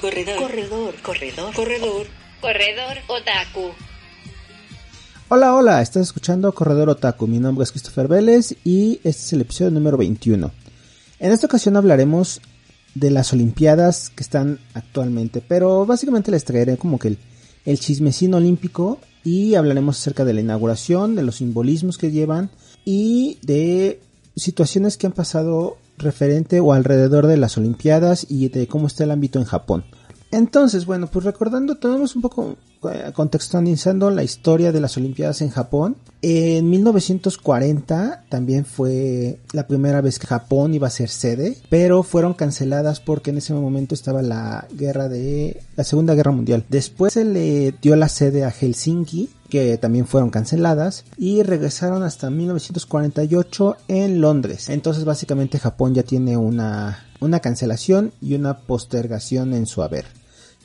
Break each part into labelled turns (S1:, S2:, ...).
S1: Corredor, corredor, corredor, corredor, corredor otaku.
S2: Hola, hola, estás escuchando Corredor Otaku. Mi nombre es Christopher Vélez y este es el episodio número 21. En esta ocasión hablaremos de las Olimpiadas que están actualmente, pero básicamente les traeré como que el, el chismecino olímpico y hablaremos acerca de la inauguración, de los simbolismos que llevan y de situaciones que han pasado referente o alrededor de las Olimpiadas y de cómo está el ámbito en Japón. Entonces, bueno, pues recordando, tenemos un poco eh, contextualizando la historia de las Olimpiadas en Japón. En 1940 también fue la primera vez que Japón iba a ser sede, pero fueron canceladas porque en ese momento estaba la guerra de la Segunda Guerra Mundial. Después se le dio la sede a Helsinki, que también fueron canceladas y regresaron hasta 1948 en Londres. Entonces básicamente Japón ya tiene una una cancelación y una postergación en su haber.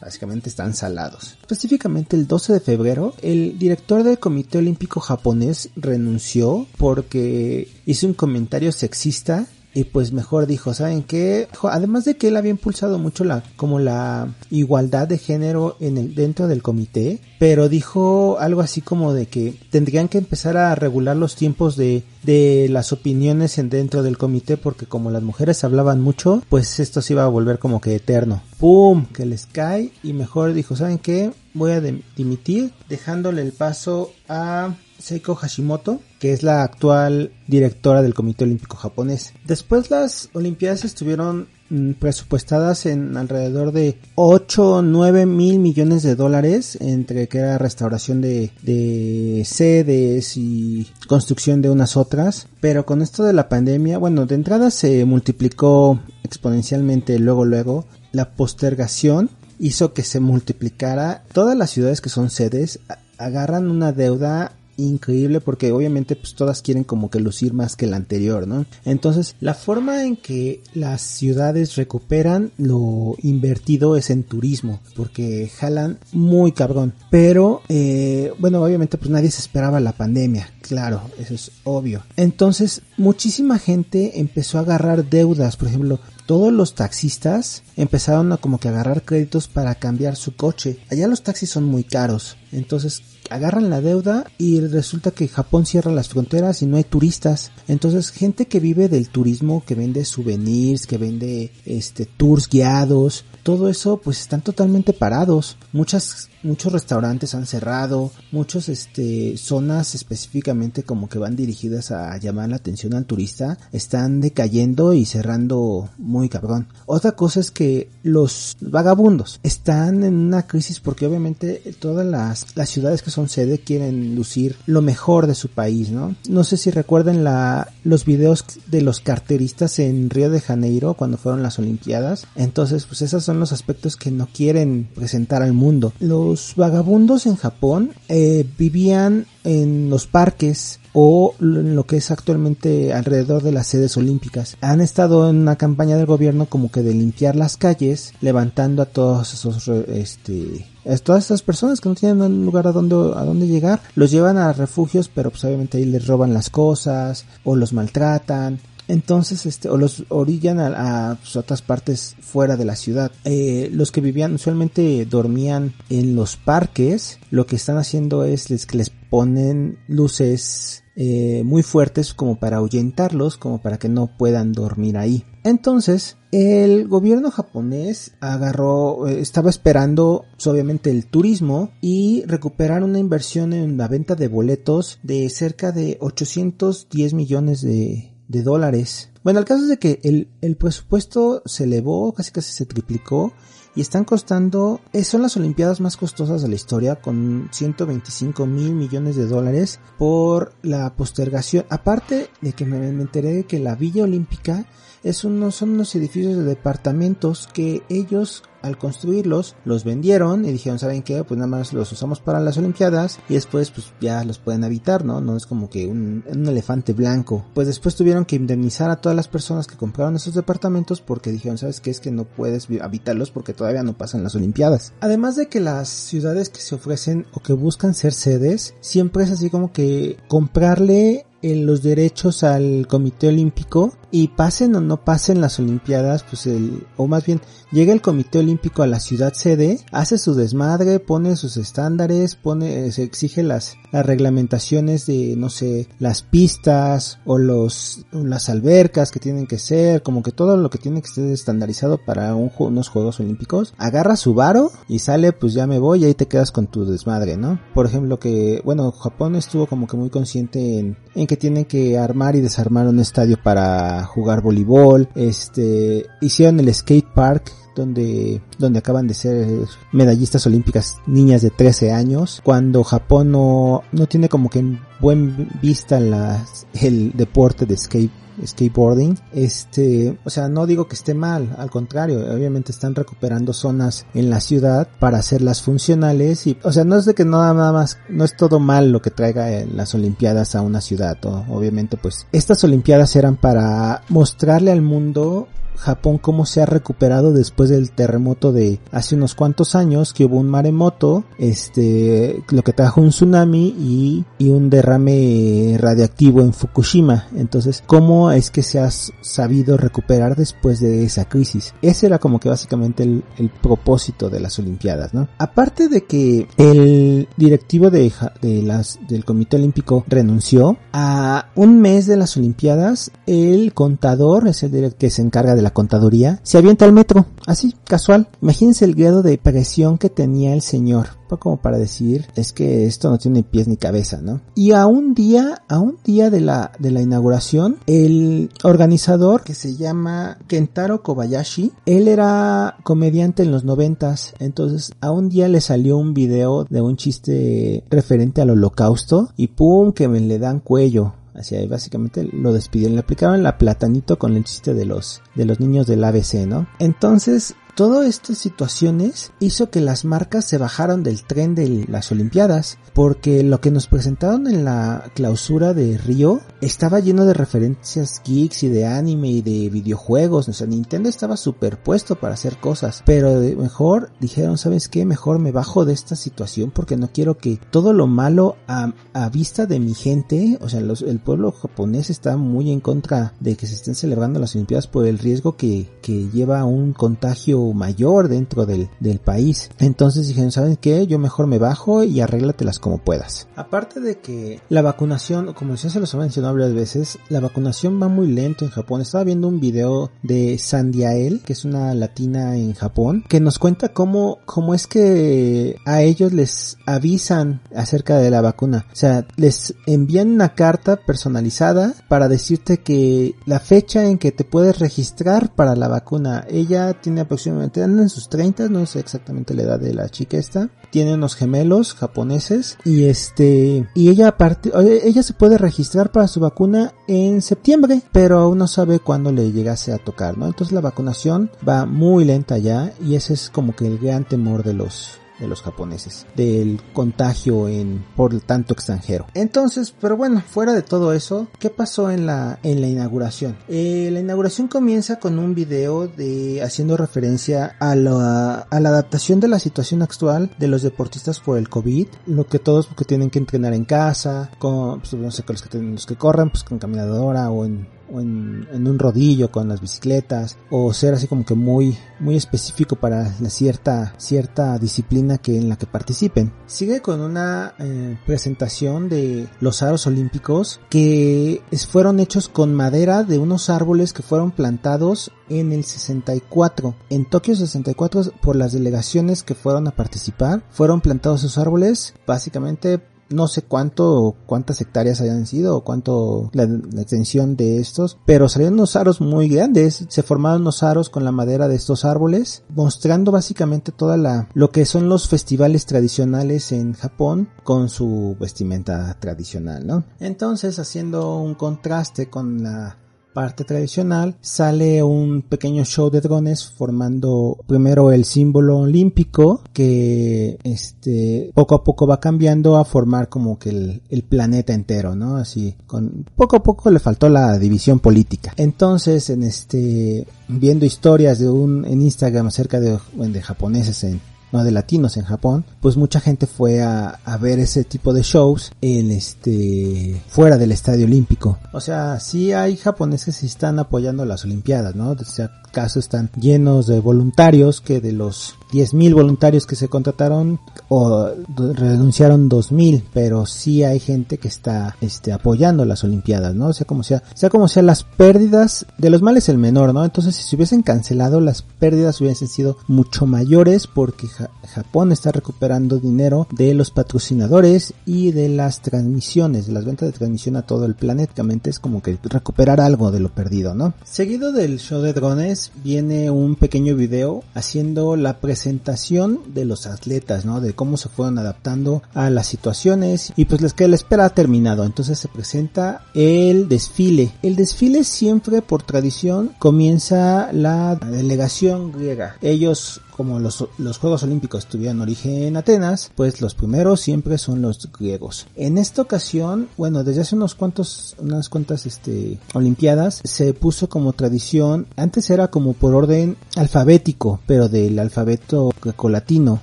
S2: Básicamente están salados. Específicamente el 12 de febrero, el director del Comité Olímpico japonés renunció porque hizo un comentario sexista y pues mejor dijo, ¿saben qué? Además de que él había impulsado mucho la como la igualdad de género en el dentro del comité, pero dijo algo así como de que tendrían que empezar a regular los tiempos de de las opiniones en dentro del comité porque como las mujeres hablaban mucho, pues esto se iba a volver como que eterno. ¡Pum! Que les cae y mejor dijo, ¿saben qué? Voy a dimitir dejándole el paso a Seiko Hashimoto, que es la actual directora del Comité Olímpico japonés. Después las Olimpiadas estuvieron mm, presupuestadas en alrededor de 8 o 9 mil millones de dólares entre que era restauración de, de sedes y construcción de unas otras pero con esto de la pandemia bueno de entrada se multiplicó exponencialmente luego luego la postergación hizo que se multiplicara todas las ciudades que son sedes agarran una deuda increíble porque obviamente pues todas quieren como que lucir más que la anterior, ¿no? Entonces la forma en que las ciudades recuperan lo invertido es en turismo porque jalan muy cabrón, pero eh, bueno obviamente pues nadie se esperaba la pandemia, claro, eso es obvio. Entonces muchísima gente empezó a agarrar deudas, por ejemplo todos los taxistas empezaron a como que agarrar créditos para cambiar su coche. Allá los taxis son muy caros, entonces agarran la deuda y resulta que Japón cierra las fronteras y no hay turistas. Entonces, gente que vive del turismo, que vende souvenirs, que vende este tours guiados, todo eso pues están totalmente parados. Muchas muchos restaurantes han cerrado, muchos este zonas específicamente como que van dirigidas a llamar la atención al turista están decayendo y cerrando muy cabrón. Otra cosa es que los vagabundos están en una crisis porque obviamente todas las, las ciudades que son sede quieren lucir lo mejor de su país, ¿no? No sé si recuerden la, los videos de los carteristas en Río de Janeiro cuando fueron las Olimpiadas. Entonces, pues esos son los aspectos que no quieren presentar al mundo. Los vagabundos en Japón eh, vivían en los parques o en lo que es actualmente alrededor de las sedes olímpicas. Han estado en una campaña del gobierno como que de limpiar las calles, levantando a todos esos este a todas estas personas que no tienen un lugar a donde a dónde llegar, los llevan a refugios, pero pues obviamente ahí les roban las cosas o los maltratan entonces, este, o los orillan a, pues, otras partes fuera de la ciudad. Eh, los que vivían usualmente dormían en los parques. Lo que están haciendo es les, que les ponen luces eh, muy fuertes como para ahuyentarlos, como para que no puedan dormir ahí. Entonces, el gobierno japonés agarró, eh, estaba esperando obviamente el turismo y recuperar una inversión en la venta de boletos de cerca de 810 millones de, de dólares. Bueno, el caso es de que el, el presupuesto se elevó, casi casi se triplicó y están costando, eh, son las Olimpiadas más costosas de la historia con 125 mil millones de dólares por la postergación. Aparte de que me, me enteré de que la Villa Olímpica es unos, son unos edificios de departamentos que ellos al construirlos los vendieron y dijeron, ¿saben qué? Pues nada más los usamos para las Olimpiadas y después pues ya los pueden habitar, ¿no? No es como que un, un elefante blanco. Pues después tuvieron que indemnizar a todas las personas que compraron esos departamentos porque dijeron, ¿sabes qué? Es que no puedes habitarlos porque todavía no pasan las Olimpiadas. Además de que las ciudades que se ofrecen o que buscan ser sedes, siempre es así como que comprarle en los derechos al Comité Olímpico y pasen o no pasen las Olimpiadas, pues el, o más bien, llega el Comité Olímpico a la ciudad sede, hace su desmadre, pone sus estándares, pone, se exige las, las reglamentaciones de, no sé, las pistas o los, las albercas que tienen que ser, como que todo lo que tiene que ser estandarizado para un, unos Juegos Olímpicos, agarra su varo y sale, pues ya me voy y ahí te quedas con tu desmadre, ¿no? Por ejemplo que, bueno, Japón estuvo como que muy consciente en, en que tienen que armar y desarmar un estadio para jugar voleibol, este, hicieron el skate park donde, donde acaban de ser medallistas olímpicas niñas de 13 años, cuando Japón no, no tiene como que en buen vista las, el deporte de skate skateboarding, este, o sea, no digo que esté mal, al contrario, obviamente están recuperando zonas en la ciudad para hacerlas funcionales y, o sea, no es de que nada, nada más, no es todo mal lo que traiga las Olimpiadas a una ciudad, o, obviamente pues estas Olimpiadas eran para mostrarle al mundo Japón cómo se ha recuperado después del terremoto de hace unos cuantos años que hubo un maremoto, este, lo que trajo un tsunami y, y un derrame radiactivo en Fukushima. Entonces, ¿cómo es que se ha sabido recuperar después de esa crisis? Ese era como que básicamente el, el propósito de las Olimpiadas, ¿no? Aparte de que el directivo de, de las, del Comité Olímpico renunció, a un mes de las Olimpiadas, el contador es el que se encarga de la contaduría, se avienta al metro, así, casual. Imagínense el grado de presión que tenía el señor, como para decir, es que esto no tiene pies ni cabeza, ¿no? Y a un día, a un día de la, de la inauguración, el organizador, que se llama Kentaro Kobayashi, él era comediante en los noventas, entonces a un día le salió un video de un chiste referente al holocausto, y pum, que me le dan cuello. Así ahí básicamente lo despidieron, le aplicaron la platanito con el chiste de los, de los niños del ABC, ¿no? Entonces, Todas estas situaciones hizo que las marcas se bajaron del tren de las Olimpiadas, porque lo que nos presentaron en la clausura de Río estaba lleno de referencias geeks y de anime y de videojuegos, o sea, Nintendo estaba superpuesto para hacer cosas, pero de mejor dijeron, ¿sabes qué? Mejor me bajo de esta situación porque no quiero que todo lo malo a, vista de mi gente, o sea, los, el pueblo japonés está muy en contra de que se estén celebrando las Olimpiadas por el riesgo que, que lleva un contagio mayor dentro del, del país. Entonces dijeron, ¿saben qué? Yo mejor me bajo y arréglatelas como puedas. Aparte de que la vacunación, como ya se los he mencionado varias veces, la vacunación va muy lento en Japón. Estaba viendo un video de Sandiael, que es una latina en Japón, que nos cuenta cómo, cómo es que a ellos les avisan acerca de la vacuna. O sea, les envían una carta personalizada para decirte que la fecha en que te puedes registrar para la vacuna. Ella tiene aproximadamente anda en sus 30, no sé exactamente la edad de la chica esta. Tiene unos gemelos japoneses y este y ella aparte ella se puede registrar para su vacuna en septiembre, pero aún no sabe cuándo le llegase a tocar, ¿no? Entonces la vacunación va muy lenta ya y ese es como que el gran temor de los de los japoneses, del contagio en por tanto extranjero. Entonces, pero bueno, fuera de todo eso, ¿qué pasó en la en la inauguración? Eh, la inauguración comienza con un video de haciendo referencia a la, a la adaptación de la situación actual de los deportistas por el COVID, lo que todos porque tienen que entrenar en casa, con pues, no sé, los que los que corren pues con caminadora o en o en, un rodillo con las bicicletas o ser así como que muy muy específico para la cierta cierta disciplina que en la que participen. Sigue con una eh, presentación de los aros olímpicos que fueron hechos con madera de unos árboles que fueron plantados en el 64 en Tokio 64 por las delegaciones que fueron a participar fueron plantados esos árboles básicamente no sé cuánto, cuántas hectáreas hayan sido o cuánto la, extensión de estos, pero salieron unos aros muy grandes, se formaron unos aros con la madera de estos árboles, mostrando básicamente toda la, lo que son los festivales tradicionales en Japón con su vestimenta tradicional, ¿no? Entonces, haciendo un contraste con la parte tradicional, sale un pequeño show de drones formando primero el símbolo olímpico que este poco a poco va cambiando a formar como que el, el planeta entero, ¿no? Así, con poco a poco le faltó la división política. Entonces, en este viendo historias de un en Instagram acerca de, de japoneses en no de latinos en Japón, pues mucha gente fue a, a, ver ese tipo de shows en este fuera del estadio olímpico. O sea, sí hay japoneses que están apoyando las olimpiadas, ¿no? O sea, caso están llenos de voluntarios que de los 10.000 voluntarios que se contrataron o renunciaron 2.000, pero sí hay gente que está este, apoyando las Olimpiadas, ¿no? Sea, como sea, sea como sea, las pérdidas de los males el menor, ¿no? Entonces, si se hubiesen cancelado, las pérdidas hubiesen sido mucho mayores porque ja Japón está recuperando dinero de los patrocinadores y de las transmisiones, de las ventas de transmisión a todo el planeta. Es como que recuperar algo de lo perdido, ¿no? Seguido del show de drones viene un pequeño video haciendo la presentación de los atletas, ¿no? De cómo se fueron adaptando a las situaciones y pues les que la espera ha terminado. Entonces se presenta el desfile. El desfile siempre por tradición comienza la delegación griega. Ellos como los, los, Juegos Olímpicos tuvieron origen en Atenas, pues los primeros siempre son los griegos. En esta ocasión, bueno, desde hace unos cuantos, unas cuantas, este, Olimpiadas, se puso como tradición, antes era como por orden alfabético, pero del alfabeto grecolatino,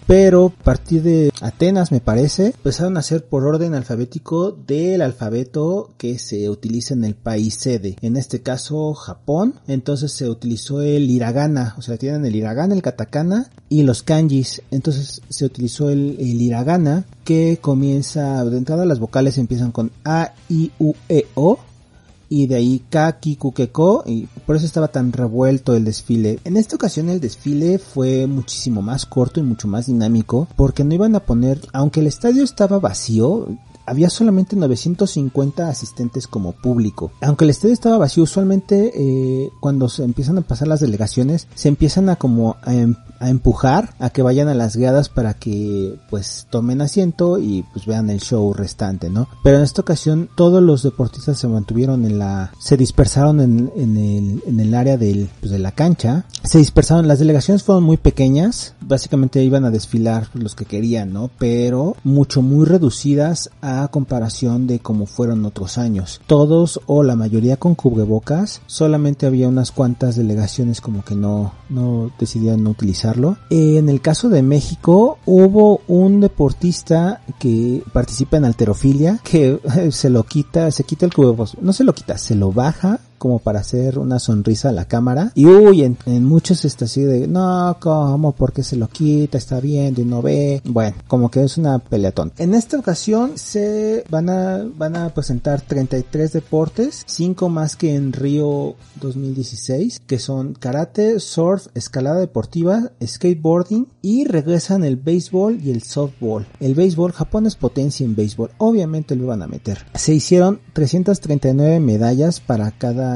S2: pero a partir de Atenas, me parece, empezaron a ser por orden alfabético del alfabeto que se utiliza en el país sede. En este caso, Japón, entonces se utilizó el hiragana, o sea, tienen el hiragana, el katakana, y los kanjis. Entonces se utilizó el, hiragana que comienza, de entrada las vocales empiezan con A, I, U, E, O. Y de ahí Ka, Ki, Ku, Ke, Ko. Y por eso estaba tan revuelto el desfile. En esta ocasión el desfile fue muchísimo más corto y mucho más dinámico. Porque no iban a poner, aunque el estadio estaba vacío, había solamente 950 asistentes como público. Aunque el estadio estaba vacío, usualmente eh, cuando se empiezan a pasar las delegaciones, se empiezan a como a, em, a, empujar a que vayan a las gradas para que pues tomen asiento y pues vean el show restante, ¿no? Pero en esta ocasión todos los deportistas se mantuvieron en la, se dispersaron en, en el, en el área del, pues, de la cancha, se dispersaron, las delegaciones fueron muy pequeñas, básicamente iban a desfilar los que querían, ¿no? Pero mucho muy reducidas a comparación de como fueron otros años. Todos o la mayoría con cubrebocas, solamente había unas cuantas delegaciones como que no, no decidieron no utilizarlo. En el caso de México hubo un deportista que participa en alterofilia que se lo quita, se quita el cubrebocas, no se lo quita, se lo baja como para hacer una sonrisa a la cámara. Y uy, en, muchos está así de, no, ¿cómo? porque se lo quita? Está viendo y no ve. Bueno, como que es una peleatón. En esta ocasión se van a, van a presentar 33 deportes, 5 más que en Río 2016, que son karate, surf, escalada deportiva, skateboarding y regresan el béisbol y el softball. El béisbol, Japón es potencia en béisbol, obviamente lo van a meter. Se hicieron 339 medallas para cada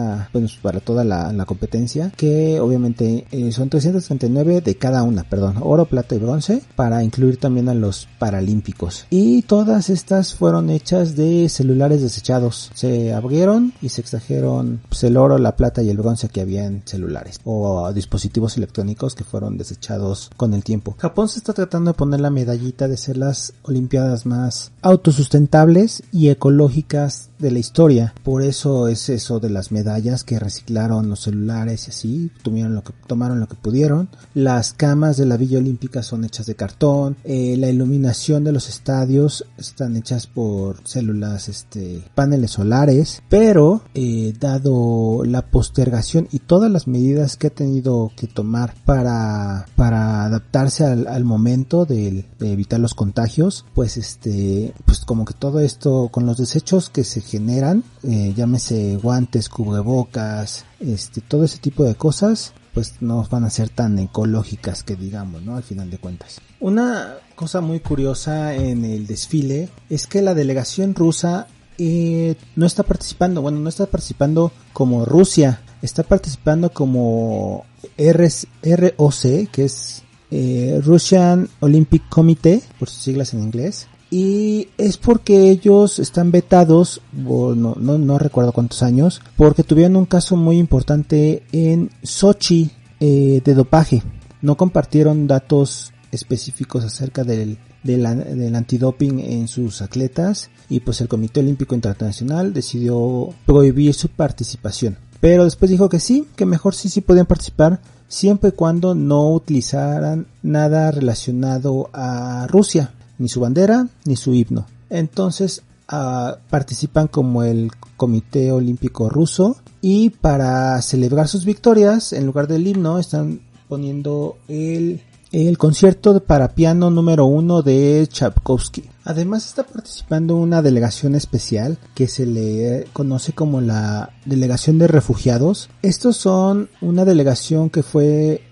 S2: para toda la, competencia, que obviamente eh, son 339 de cada una, perdón, oro, plata y bronce, para incluir también a los paralímpicos. Y todas estas fueron hechas de celulares desechados. Se abrieron y se extrajeron pues, el oro, la plata y el bronce que había en celulares o dispositivos electrónicos que fueron desechados con el tiempo. Japón se está tratando de poner la medallita de ser las olimpiadas más autosustentables y ecológicas de la historia. Por eso es eso de las medallas que reciclaron los celulares y así, tuvieron lo que, tomaron lo que pudieron. Las camas de la Villa Olímpica son hechas de cartón. Eh, la iluminación de los estadios están hechas por células, este, paneles solares. Pero, eh, dado la postergación y todas las medidas que ha tenido que tomar para, para adaptarse al, al momento de, evitar los contagios, pues este, pues como que todo esto con los desechos que se generan, eh, llámese guantes, cubrebocas, este, todo ese tipo de cosas, pues no van a ser tan ecológicas que digamos, ¿no? Al final de cuentas. Una cosa muy curiosa en el desfile es que la delegación rusa eh, no está participando, bueno, no está participando como Rusia, está participando como ROC, que es eh, Russian Olympic Committee, por sus siglas en inglés, y es porque ellos están vetados, no, no, no, recuerdo cuántos años, porque tuvieron un caso muy importante en Sochi eh, de dopaje. No compartieron datos específicos acerca del, del, del, antidoping en sus atletas y pues el Comité Olímpico Internacional decidió prohibir su participación. Pero después dijo que sí, que mejor sí sí podían participar siempre y cuando no utilizaran nada relacionado a Rusia, ni su bandera ni su himno. Entonces uh, participan como el Comité Olímpico Ruso y para celebrar sus victorias, en lugar del himno, están poniendo el el concierto para piano número uno de Tchaikovsky. Además está participando una delegación especial que se le conoce como la Delegación de Refugiados. Estos son una delegación que fue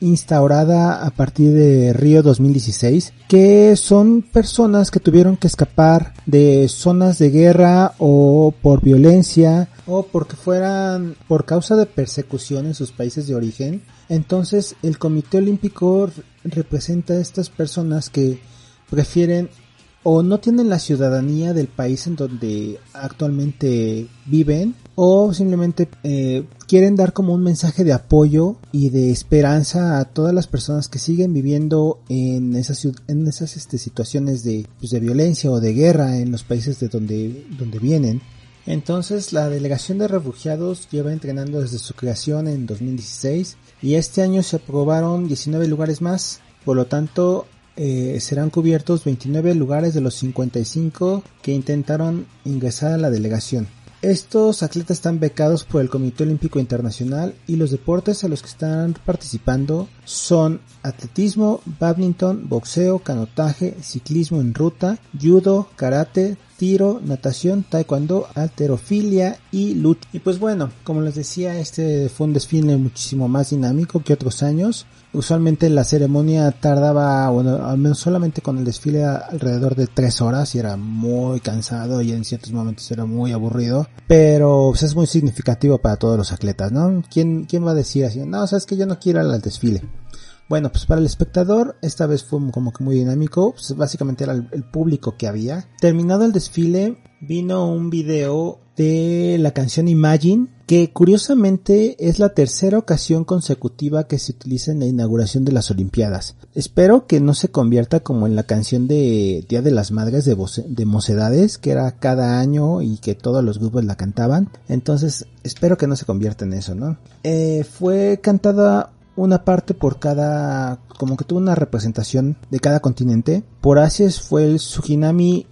S2: instaurada a partir de Río 2016, que son personas que tuvieron que escapar de zonas de guerra o por violencia o porque fueran por causa de persecución en sus países de origen. Entonces el Comité Olímpico representa a estas personas que prefieren o no tienen la ciudadanía del país en donde actualmente viven o simplemente eh, quieren dar como un mensaje de apoyo y de esperanza a todas las personas que siguen viviendo en esas en esas este, situaciones de, pues, de violencia o de guerra en los países de donde donde vienen. Entonces la delegación de refugiados lleva entrenando desde su creación en 2016 y este año se aprobaron 19 lugares más, por lo tanto eh, serán cubiertos 29 lugares de los 55 que intentaron ingresar a la delegación. Estos atletas están becados por el Comité Olímpico Internacional y los deportes a los que están participando son atletismo, badminton, boxeo, canotaje, ciclismo en ruta, judo, karate, tiro, natación, taekwondo, alterofilia y lucha. Y pues bueno, como les decía, este fue un desfile muchísimo más dinámico que otros años. Usualmente la ceremonia tardaba, bueno, al menos solamente con el desfile alrededor de tres horas y era muy cansado y en ciertos momentos era muy aburrido. Pero pues, es muy significativo para todos los atletas, ¿no? ¿Quién, quién va a decir así? No, sabes que yo no quiero ir al desfile. Bueno, pues para el espectador esta vez fue como que muy dinámico, pues básicamente era el, público que había. Terminado el desfile, vino un video de la canción Imagine, que curiosamente es la tercera ocasión consecutiva que se utiliza en la inauguración de las Olimpiadas. Espero que no se convierta como en la canción de Día de las Madres de, de Mocedades, que era cada año y que todos los grupos la cantaban. Entonces, espero que no se convierta en eso, ¿no? Eh, fue cantada una parte por cada, como que tuvo una representación de cada continente. Por Asia fue el Suginami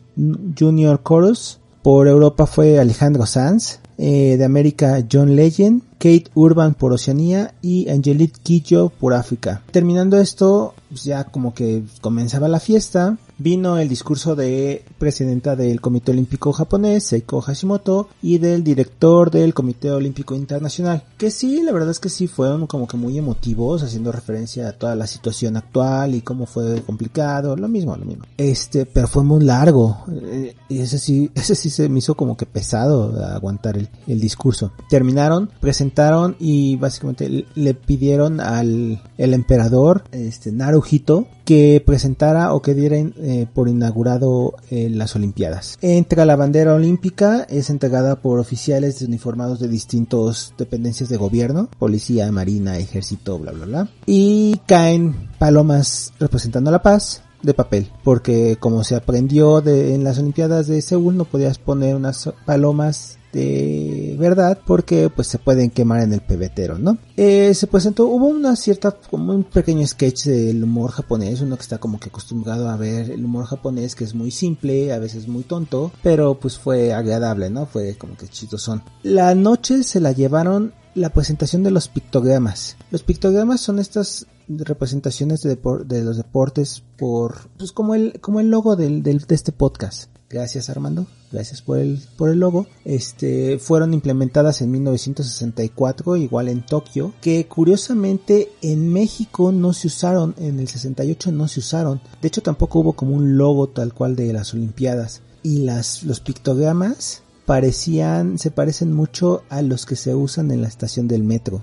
S2: Junior Chorus, por Europa fue Alejandro Sanz, eh, de América John Legend, Kate Urban por Oceanía y Angelique Quillo por África. Terminando esto, pues ya como que comenzaba la fiesta, vino el discurso de presidenta del Comité Olímpico japonés, Seiko Hashimoto, y del director del Comité Olímpico Internacional, que sí, la verdad es que sí fueron como que muy emotivos, haciendo referencia a toda la situación actual y cómo fue complicado, lo mismo, lo mismo. Este, pero fue muy largo, eh, y ese sí, ese sí se me hizo como que pesado aguantar el, el discurso. Terminaron, presentaron y básicamente le pidieron al el emperador, este, Naruhito, que presentara o que diera eh, por inaugurado eh, las Olimpiadas. Entra la bandera olímpica, es entregada por oficiales uniformados de distintos dependencias de gobierno, policía, marina, ejército, bla bla bla. Y caen palomas representando la paz de papel, porque como se aprendió de, en las Olimpiadas de Seúl no podías poner unas palomas de verdad porque pues se pueden quemar en el pebetero, ¿no? Eh, se presentó, hubo una cierta, como un pequeño sketch del humor japonés, uno que está como que acostumbrado a ver el humor japonés que es muy simple, a veces muy tonto, pero pues fue agradable, ¿no? Fue como que son La noche se la llevaron la presentación de los pictogramas. Los pictogramas son estas representaciones de, de los deportes por, pues como el, como el logo del, del, de este podcast. Gracias Armando, gracias por el, por el logo. Este, fueron implementadas en 1964, igual en Tokio, que curiosamente en México no se usaron, en el 68 no se usaron. De hecho tampoco hubo como un logo tal cual de las Olimpiadas. Y las, los pictogramas parecían, se parecen mucho a los que se usan en la estación del metro.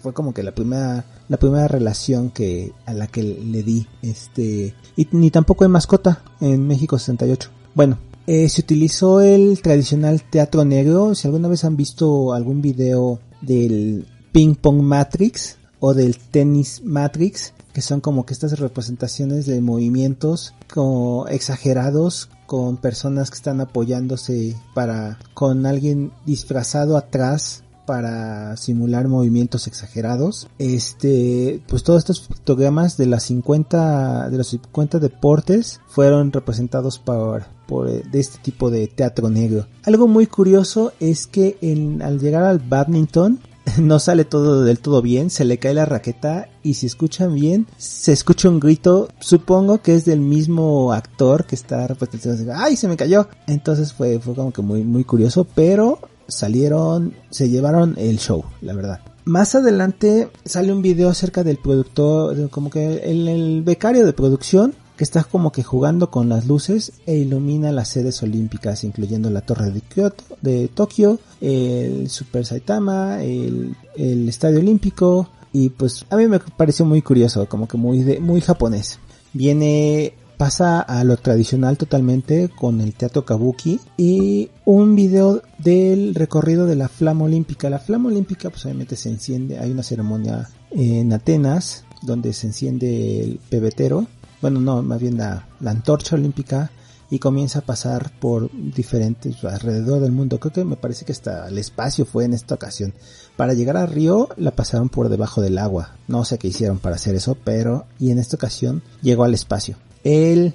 S2: fue como que la primera, la primera relación que, a la que le di, este, y ni tampoco hay mascota en México 68. Bueno, eh, se utilizó el tradicional teatro negro. Si alguna vez han visto algún video del Ping Pong Matrix o del Tennis Matrix, que son como que estas representaciones de movimientos como exagerados con personas que están apoyándose para con alguien disfrazado atrás para simular movimientos exagerados. Este, pues todos estos fotogramas de las 50 de los 50 deportes fueron representados por por eh, de este tipo de teatro negro. Algo muy curioso es que en, al llegar al badminton no sale todo del todo bien, se le cae la raqueta y si escuchan bien, se escucha un grito, supongo que es del mismo actor que está representando, ¡ay, se me cayó! Entonces fue, fue como que muy, muy curioso, pero salieron, se llevaron el show, la verdad. Más adelante sale un video acerca del productor, como que el, becario de producción que está como que jugando con las luces e ilumina las sedes olímpicas, incluyendo la Torre de Kyoto, de Tokio, el Super Saitama, el, el Estadio Olímpico, y pues a mí me pareció muy curioso, como que muy de, muy japonés. Viene pasa a lo tradicional totalmente con el teatro kabuki y un video del recorrido de la flama olímpica. La flama olímpica pues obviamente se enciende, hay una ceremonia en Atenas donde se enciende el pebetero bueno, no, más bien la, antorcha olímpica y comienza a pasar por diferentes alrededor del mundo. Creo que me parece que hasta el espacio fue en esta ocasión. Para llegar a Río la pasaron por debajo del agua. No sé qué hicieron para hacer eso, pero y en esta ocasión llegó al espacio. Él,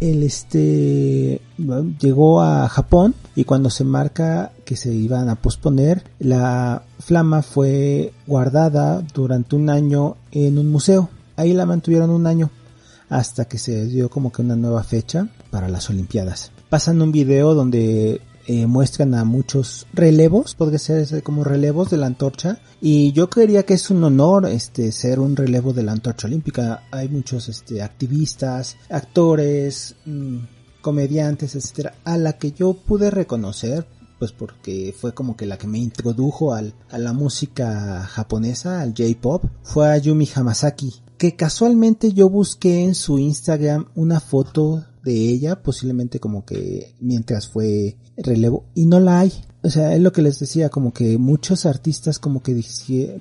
S2: él este llegó a Japón y cuando se marca que se iban a posponer, la flama fue guardada durante un año en un museo. Ahí la mantuvieron un año hasta que se dio como que una nueva fecha para las Olimpiadas. Pasan un video donde eh, muestran a muchos relevos, podría ser como relevos de la antorcha y yo creería que es un honor este ser un relevo de la antorcha olímpica. Hay muchos este activistas, actores, mm, comediantes, etcétera, a la que yo pude reconocer pues porque fue como que la que me introdujo al, a la música japonesa, al J-pop, fue a Yumi Hamasaki, que casualmente yo busqué en su Instagram una foto de ella, posiblemente como que mientras fue relevo, y no la hay. O sea, es lo que les decía, como que muchos artistas como que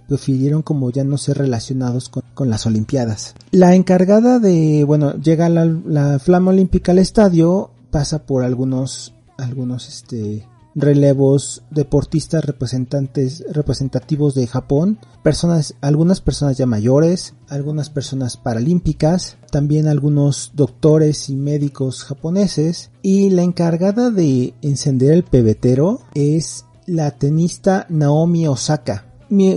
S2: prefirieron como ya no ser relacionados con, con las Olimpiadas. La encargada de, bueno, llega la, la flama olímpica al estadio, pasa por algunos, algunos este, relevos deportistas representantes representativos de Japón, personas algunas personas ya mayores, algunas personas paralímpicas, también algunos doctores y médicos japoneses y la encargada de encender el pebetero es la tenista Naomi Osaka.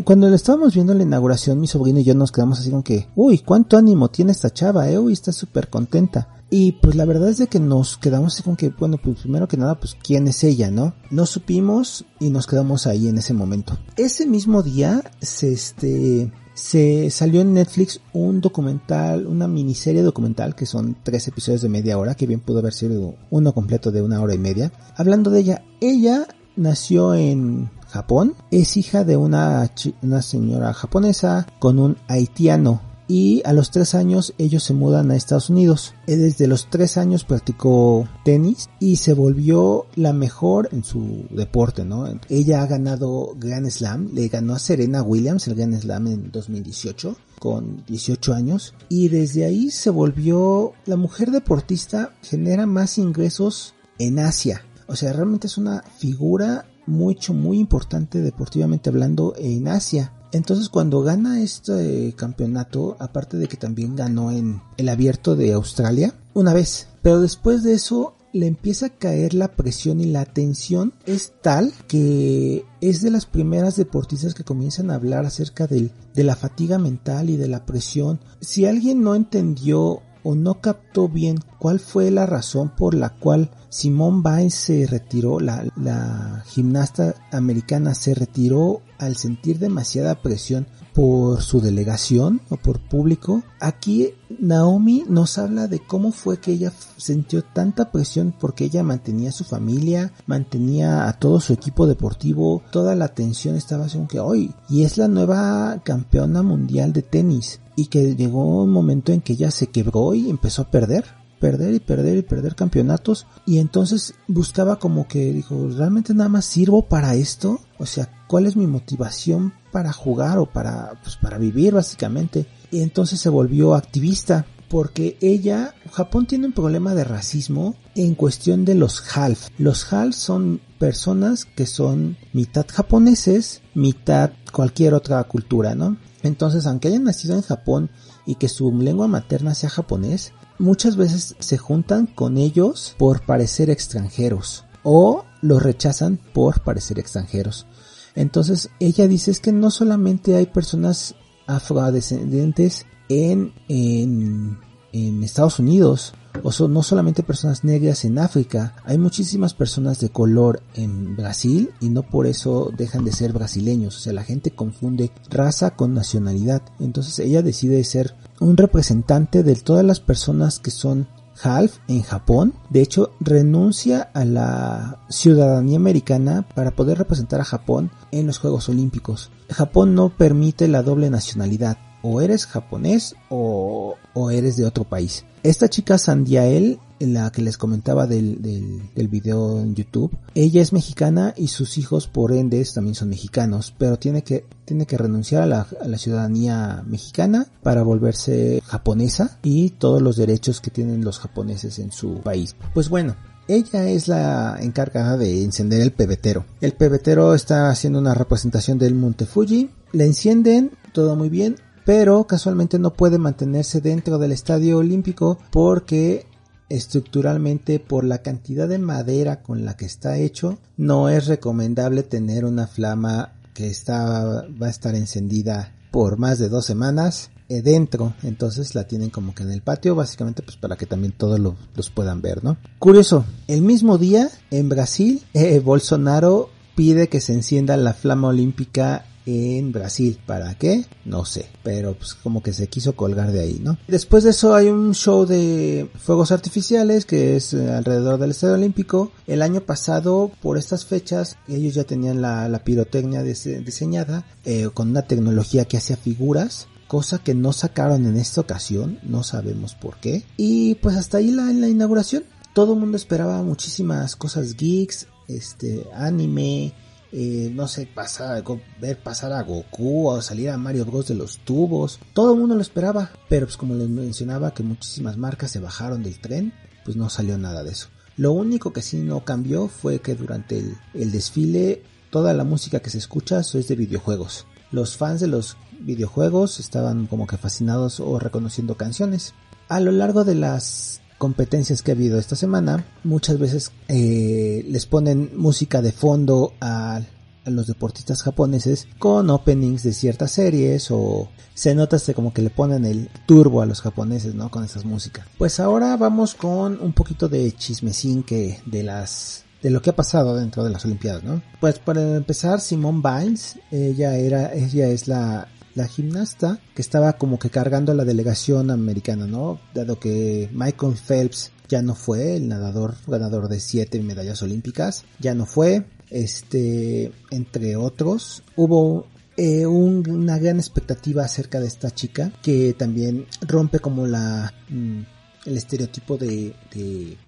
S2: Cuando le estábamos viendo la inauguración, mi sobrino y yo nos quedamos así como que, uy, cuánto ánimo tiene esta chava, eh, uy, está súper contenta. Y pues la verdad es de que nos quedamos con que, bueno, pues primero que nada, pues quién es ella, ¿no? No supimos y nos quedamos ahí en ese momento. Ese mismo día se este se salió en Netflix un documental, una miniserie documental que son tres episodios de media hora, que bien pudo haber sido uno completo de una hora y media, hablando de ella. Ella nació en Japón, es hija de una, una señora japonesa con un haitiano y a los tres años ellos se mudan a Estados Unidos. Desde los tres años practicó tenis y se volvió la mejor en su deporte, ¿no? Ella ha ganado Grand Slam, le ganó a Serena Williams el Grand Slam en 2018 con 18 años y desde ahí se volvió la mujer deportista genera más ingresos en Asia. O sea, realmente es una figura mucho, muy importante deportivamente hablando en Asia. Entonces cuando gana este campeonato, aparte de que también ganó en el abierto de Australia, una vez, pero después de eso le empieza a caer la presión y la tensión es tal que es de las primeras deportistas que comienzan a hablar acerca de la fatiga mental y de la presión. Si alguien no entendió o no captó bien cuál fue la razón por la cual Simone Biles se retiró, la, la gimnasta americana se retiró al sentir demasiada presión por su delegación o por público. Aquí Naomi nos habla de cómo fue que ella sintió tanta presión porque ella mantenía a su familia, mantenía a todo su equipo deportivo, toda la atención estaba así que hoy y es la nueva campeona mundial de tenis y que llegó un momento en que ella se quebró y empezó a perder perder y perder y perder campeonatos. Y entonces buscaba como que dijo realmente nada más sirvo para esto o sea cuál es mi motivación para jugar o para pues para vivir básicamente y entonces se volvió activista porque ella Japón tiene un problema de racismo en cuestión de los half los half son personas que son mitad japoneses mitad cualquier otra cultura no entonces aunque hayan nacido en Japón y que su lengua materna sea japonés muchas veces se juntan con ellos por parecer extranjeros o los rechazan por parecer extranjeros. Entonces ella dice es que no solamente hay personas afrodescendientes en, en, en Estados Unidos, o son no solamente personas negras en África, hay muchísimas personas de color en Brasil y no por eso dejan de ser brasileños, o sea, la gente confunde raza con nacionalidad. Entonces ella decide ser un representante de todas las personas que son half en Japón. De hecho, renuncia a la ciudadanía americana para poder representar a Japón en los Juegos Olímpicos. Japón no permite la doble nacionalidad. O eres japonés o, o eres de otro país. Esta chica Sandiael, la que les comentaba del, del, video en YouTube, ella es mexicana y sus hijos por ende también son mexicanos, pero tiene que, tiene que renunciar a la, a la ciudadanía mexicana para volverse japonesa y todos los derechos que tienen los japoneses en su país. Pues bueno, ella es la encargada de encender el pebetero. El pebetero está haciendo una representación del Monte Fuji. Le encienden, todo muy bien pero casualmente no puede mantenerse dentro del estadio olímpico porque estructuralmente por la cantidad de madera con la que está hecho no es recomendable tener una flama que está va a estar encendida por más de dos semanas eh, dentro. Entonces la tienen como que en el patio básicamente pues para que también todos los puedan ver no curioso el mismo día en Brasil eh, Bolsonaro pide que se encienda la flama olímpica en Brasil. ¿Para qué? No sé, pero pues como que se quiso colgar de ahí, ¿no? Después de eso hay un show de fuegos artificiales que es eh, alrededor del Estadio Olímpico. El año pasado, por estas fechas, ellos ya tenían la, pirotecnia diseñada eh, con una tecnología que hacía figuras cosa que no sacaron en esta ocasión, no sabemos por qué. Y pues hasta ahí la, la inauguración. Todo el mundo esperaba muchísimas cosas geeks, este, anime, no sé, pasar, ver pasar a Goku o salir a Mario Bros de los tubos. Todo el mundo lo esperaba, pero pues como les mencionaba que muchísimas marcas se bajaron del tren, pues no salió nada de eso. Lo único que sí no cambió fue que durante el, el desfile toda la música que se escucha es de videojuegos. Los fans de los videojuegos estaban como que fascinados o reconociendo canciones. A lo largo de las competencias que ha habido esta semana, muchas veces eh, les ponen música de fondo a, los deportistas japoneses con openings de ciertas series o se nota como que le ponen el turbo a los japoneses, ¿no? Con esas músicas. Pues ahora vamos con un poquito de chismecín que de las de lo que ha pasado dentro de las Olimpiadas, ¿no? Pues para empezar, Simone Biles, ella era, ella es la la gimnasta que estaba como que cargando a la delegación americana, ¿no? Dado que Michael Phelps ya no fue el nadador ganador de siete medallas olímpicas, ya no fue, este, entre otros, hubo eh, una gran expectativa acerca de esta chica que también rompe como la mm, el estereotipo de,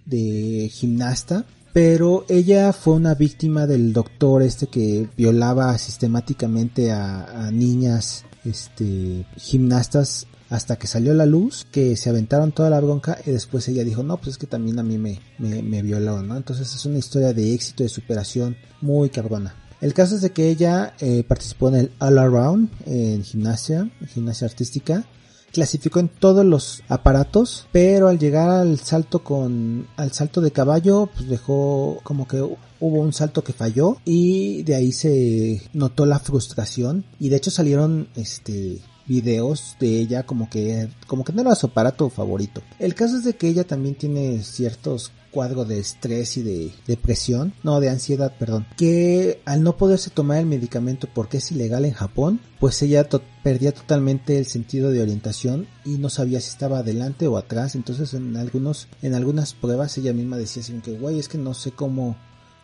S2: de, gimnasta pero ella fue una víctima del doctor este que violaba sistemáticamente a, a niñas este, gimnastas hasta que salió la luz, que se aventaron toda la bronca y después ella dijo, no, pues es que también a mí me, me, violó, ¿no? Entonces es una historia de éxito, de superación muy cabrona. El caso es de que ella eh, participó en el All Around en gimnasia, gimnasia artística, clasificó en todos los aparatos, pero al llegar al salto con al salto de caballo, pues dejó como que hubo un salto que falló y de ahí se notó la frustración. Y de hecho salieron este videos de ella como que como que no era su aparato favorito. El caso es de que ella también tiene ciertos cuadros de estrés y de depresión, no de ansiedad, perdón, que al no poderse tomar el medicamento porque es ilegal en Japón, pues ella perdía totalmente el sentido de orientación y no sabía si estaba adelante o atrás, entonces en algunos en algunas pruebas ella misma decía así que güey, es que no sé cómo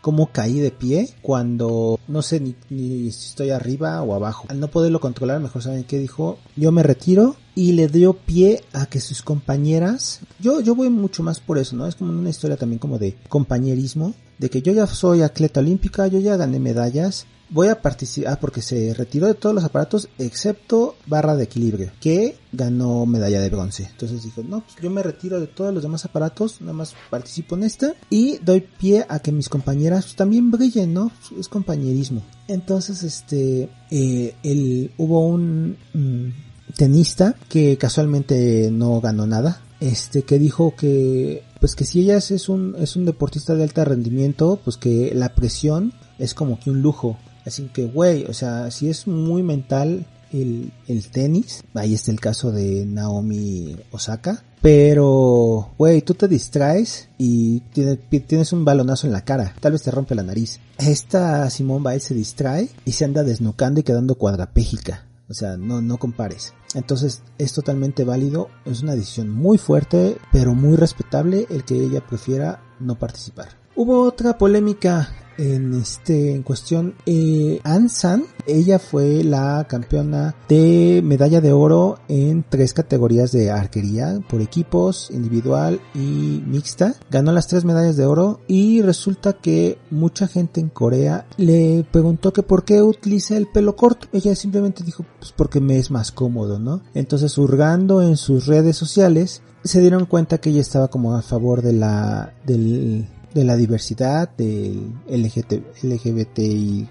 S2: cómo caí de pie cuando no sé ni, ni, si estoy arriba o abajo. Al no poderlo controlar, mejor saben qué dijo. Yo me retiro y le dio pie a que sus compañeras, yo, yo voy mucho más por eso, ¿no? Es como una historia también como de compañerismo, de que yo ya soy atleta olímpica, yo ya gané medallas, voy a participar porque se retiró de todos los aparatos excepto barra de equilibrio que ganó medalla de bronce. Entonces dijo no pues yo me retiro de todos los demás aparatos nada más participo en esta y doy pie a que mis compañeras también brillen no es compañerismo. Entonces este eh, el, hubo un tenista que casualmente no ganó nada este que dijo que pues que si ella es un es un deportista de alto rendimiento pues que la presión es como que un lujo Así que, güey, o sea, si es muy mental el, el tenis, ahí está el caso de Naomi Osaka, pero, güey, tú te distraes y tienes un balonazo en la cara, tal vez te rompe la nariz. Esta Simón Baez se distrae y se anda desnucando y quedando cuadrapégica. O sea, no, no compares. Entonces es totalmente válido, es una decisión muy fuerte, pero muy respetable el que ella prefiera no participar. Hubo otra polémica en este en cuestión eh, San ella fue la campeona de medalla de oro en tres categorías de arquería por equipos individual y mixta. Ganó las tres medallas de oro y resulta que mucha gente en Corea le preguntó que por qué utiliza el pelo corto. Ella simplemente dijo pues porque me es más cómodo no entonces hurgando en sus redes sociales se dieron cuenta que ella estaba como a favor de la del de la diversidad del LGBTIQ+,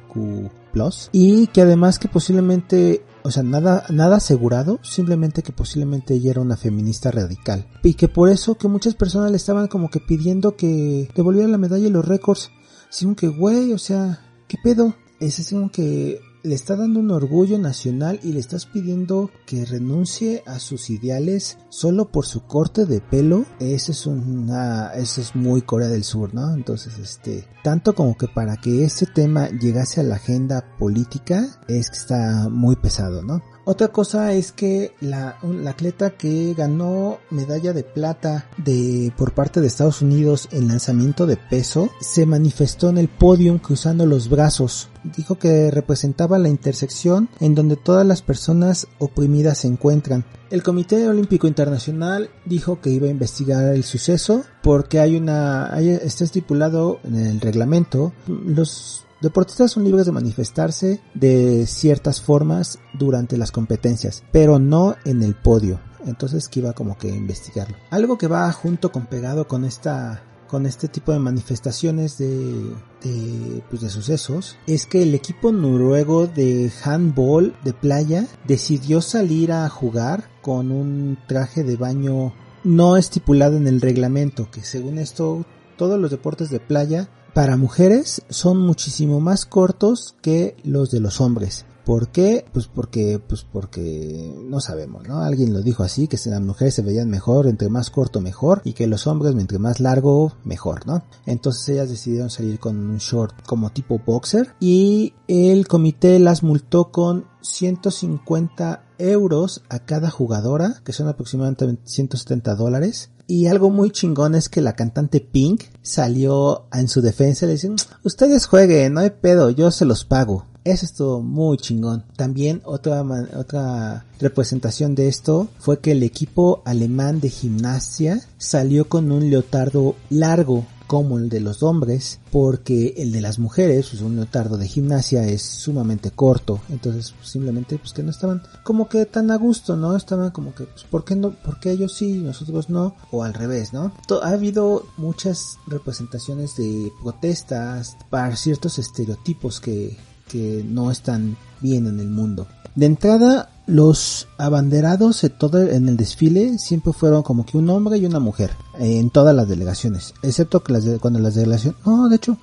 S2: y que además que posiblemente o sea, nada, nada asegurado, simplemente que posiblemente ella era una feminista radical. Y que por eso que muchas personas le estaban como que pidiendo que devolviera la medalla y los récords. Sino que, güey, o sea, ¿qué pedo? Es como que le está dando un orgullo nacional y le estás pidiendo que renuncie a sus ideales solo por su corte de pelo, eso es una, eso es muy Corea del Sur, ¿no? Entonces, este, tanto como que para que este tema llegase a la agenda política, es que está muy pesado, ¿no? Otra cosa es que la, atleta que ganó medalla de plata de por parte de Estados Unidos en lanzamiento de peso se manifestó en el podium cruzando los brazos. Dijo que representaba la intersección en donde todas las personas oprimidas se encuentran. El Comité Olímpico Internacional dijo que iba a investigar el suceso porque hay una hay, está estipulado en el reglamento los Deportistas son libres de manifestarse de ciertas formas durante las competencias, pero no en el podio. Entonces que iba como que a investigarlo. Algo que va junto con pegado con esta con este tipo de manifestaciones de, de, pues de sucesos es que el equipo noruego de handball de playa decidió salir a jugar con un traje de baño no estipulado en el reglamento que según esto todos los deportes de playa para mujeres son muchísimo más cortos que los de los hombres. ¿Por qué? Pues porque, pues porque no sabemos, ¿no? Alguien lo dijo así, que las mujeres se veían mejor, entre más corto mejor, y que los hombres, entre más largo, mejor, ¿no? Entonces ellas decidieron salir con un short como tipo boxer, y el comité las multó con 150 euros a cada jugadora, que son aproximadamente 170 dólares, y algo muy chingón es que la cantante Pink salió en su defensa y le dicen, ustedes jueguen, no hay pedo, yo se los pago. Eso estuvo muy chingón. También otra, otra representación de esto fue que el equipo alemán de gimnasia salió con un leotardo largo como el de los hombres, porque el de las mujeres, pues un leotardo de gimnasia es sumamente corto, entonces pues, simplemente pues que no estaban como que tan a gusto, ¿no? Estaban como que, pues ¿por qué no? ¿Por qué ellos sí, nosotros no? O al revés, ¿no? Ha habido muchas representaciones de protestas para ciertos estereotipos que, que no están bien en el mundo. De entrada, los abanderados en, todo, en el desfile siempre fueron como que un hombre y una mujer en todas las delegaciones, excepto que las cuando las delegaciones, no, de hecho,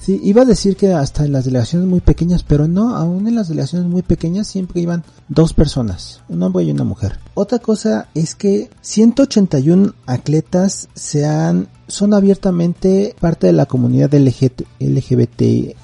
S2: Sí, iba a decir que hasta en las delegaciones muy pequeñas, pero no, aún en las delegaciones muy pequeñas siempre iban dos personas, un hombre y una mujer. Otra cosa es que 181 atletas se han son abiertamente parte de la comunidad LGBTI+.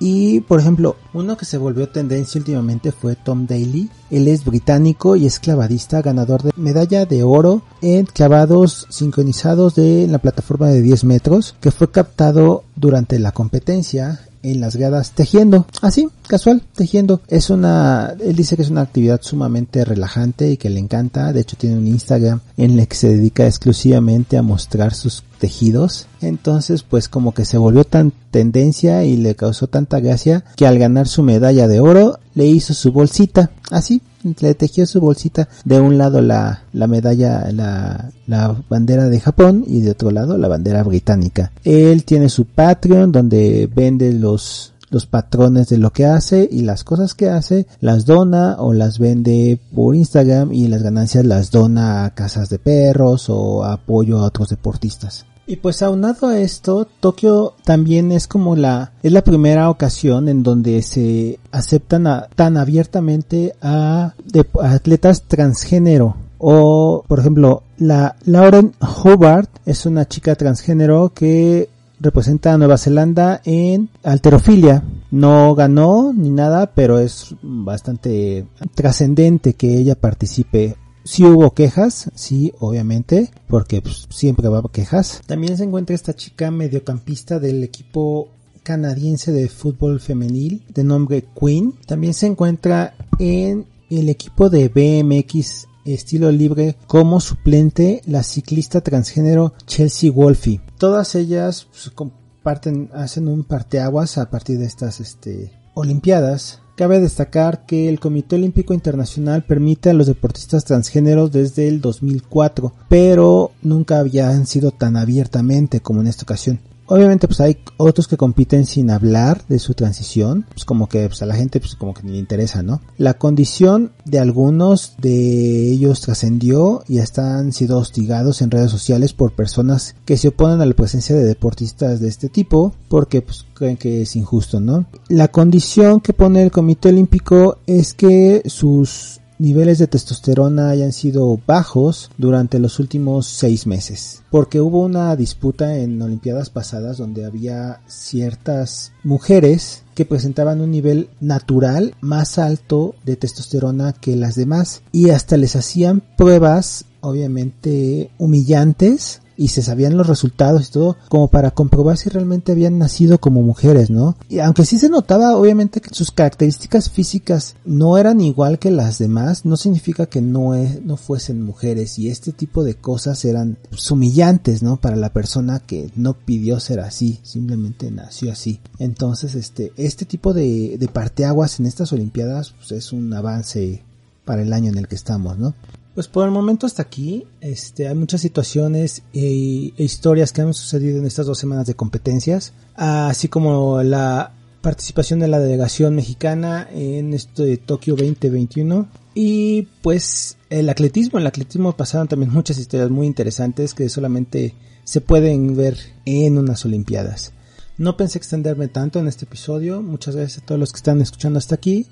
S2: Y, por ejemplo, uno que se volvió tendencia últimamente fue Tom Daly. Él es británico y es clavadista, ganador de medalla de oro en clavados sincronizados de la plataforma de 10 metros, que fue captado durante la competencia en las gradas tejiendo, así, casual, tejiendo. Es una, él dice que es una actividad sumamente relajante y que le encanta. De hecho tiene un Instagram en el que se dedica exclusivamente a mostrar sus tejidos. Entonces, pues como que se volvió tan tendencia y le causó tanta gracia que al ganar su medalla de oro le hizo su bolsita, así, le tejió su bolsita de un lado la, la medalla, la, la bandera de Japón y de otro lado la bandera británica. Él tiene su Patreon donde vende los los patrones de lo que hace y las cosas que hace las dona o las vende por Instagram y las ganancias las dona a casas de perros o apoyo a otros deportistas. Y pues aunado a esto, Tokio también es como la, es la primera ocasión en donde se aceptan tan abiertamente a, atletas transgénero. O, por ejemplo, la Lauren Hobart es una chica transgénero que representa a Nueva Zelanda en alterofilia. No ganó ni nada, pero es bastante trascendente que ella participe si hubo quejas, sí, obviamente, porque pues, siempre va quejas. También se encuentra esta chica mediocampista del equipo canadiense de fútbol femenil de nombre Queen. También se encuentra en el equipo de BMX estilo libre como suplente la ciclista transgénero Chelsea Wolfie. Todas ellas pues, comparten, hacen un parteaguas a partir de estas este, Olimpiadas Cabe destacar que el Comité Olímpico Internacional permite a los deportistas transgéneros desde el 2004, pero nunca habían sido tan abiertamente como en esta ocasión. Obviamente pues hay otros que compiten sin hablar de su transición, pues como que pues a la gente pues como que ni le interesa, ¿no? La condición de algunos de ellos trascendió y han sido hostigados en redes sociales por personas que se oponen a la presencia de deportistas de este tipo porque pues creen que es injusto, ¿no? La condición que pone el Comité Olímpico es que sus niveles de testosterona hayan sido bajos durante los últimos seis meses. Porque hubo una disputa en Olimpiadas pasadas donde había ciertas mujeres que presentaban un nivel natural más alto de testosterona que las demás y hasta les hacían pruebas obviamente humillantes y se sabían los resultados y todo como para comprobar si realmente habían nacido como mujeres, ¿no? Y aunque sí se notaba obviamente que sus características físicas no eran igual que las demás, no significa que no, no fuesen mujeres y este tipo de cosas eran pues, humillantes, ¿no? Para la persona que no pidió ser así, simplemente nació así. Entonces, este, este tipo de, de parteaguas en estas Olimpiadas pues, es un avance para el año en el que estamos, ¿no? Pues por el momento hasta aquí, este, hay muchas situaciones e, historias que han sucedido en estas dos semanas de competencias, así como la participación de la delegación mexicana en esto de Tokio 2021 y pues el atletismo, en el atletismo pasaron también muchas historias muy interesantes que solamente se pueden ver en unas olimpiadas. No pensé extenderme tanto en este episodio, muchas gracias a todos los que están escuchando hasta aquí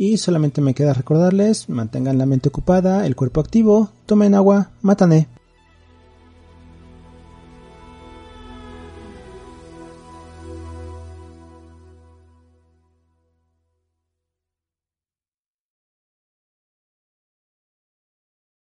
S2: y solamente me queda recordarles, mantengan la mente ocupada, el cuerpo activo, tomen agua, matané.